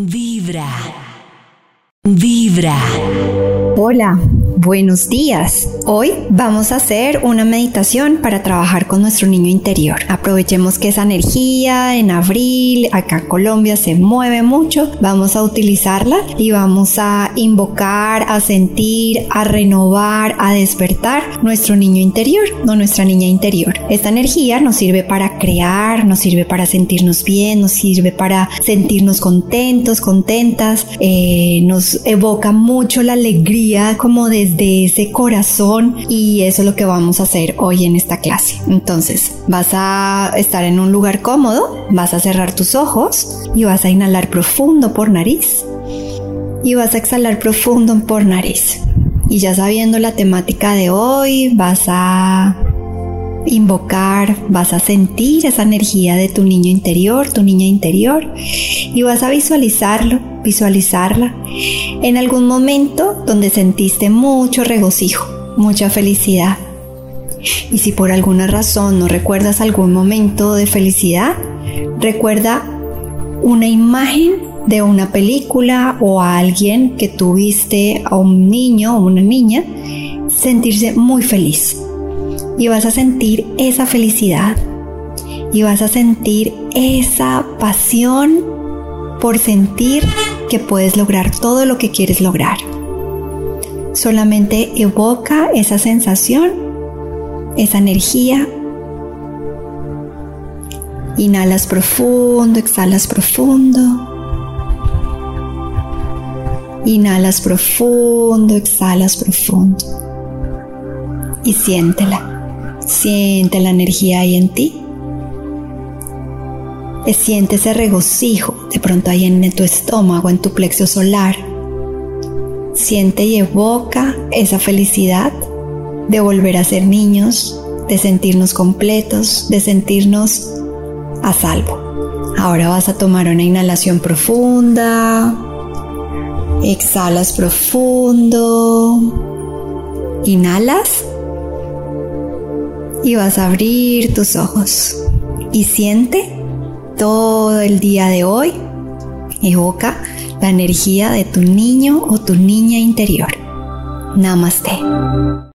Vibra. Vibra. Hola, buenos días. Hoy vamos a hacer una meditación para trabajar con nuestro niño interior. Aprovechemos que esa energía en abril, acá en Colombia se mueve mucho. Vamos a utilizarla y vamos a invocar, a sentir, a renovar, a despertar nuestro niño interior o nuestra niña interior. Esta energía nos sirve para crear, nos sirve para sentirnos bien, nos sirve para sentirnos contentos, contentas, eh, nos evoca mucho la alegría como desde ese corazón y eso es lo que vamos a hacer hoy en esta clase. Entonces, vas a estar en un lugar cómodo, vas a cerrar tus ojos y vas a inhalar profundo por nariz y vas a exhalar profundo por nariz. Y ya sabiendo la temática de hoy, vas a invocar, vas a sentir esa energía de tu niño interior, tu niña interior, y vas a visualizarlo, visualizarla en algún momento donde sentiste mucho regocijo, mucha felicidad. Y si por alguna razón no recuerdas algún momento de felicidad, recuerda una imagen de una película o a alguien que tuviste, a un niño o una niña, sentirse muy feliz y vas a sentir esa felicidad y vas a sentir esa pasión por sentir que puedes lograr todo lo que quieres lograr. Solamente evoca esa sensación, esa energía. Inhalas profundo, exhalas profundo. Inhalas profundo, exhalas profundo. Y siéntela. Siente la energía ahí en ti. Siente ese regocijo de pronto ahí en tu estómago, en tu plexo solar. Siente y evoca esa felicidad de volver a ser niños, de sentirnos completos, de sentirnos a salvo. Ahora vas a tomar una inhalación profunda. Exhalas profundo. Inhalas y vas a abrir tus ojos y siente todo el día de hoy. Evoca la energía de tu niño o tu niña interior. Namaste.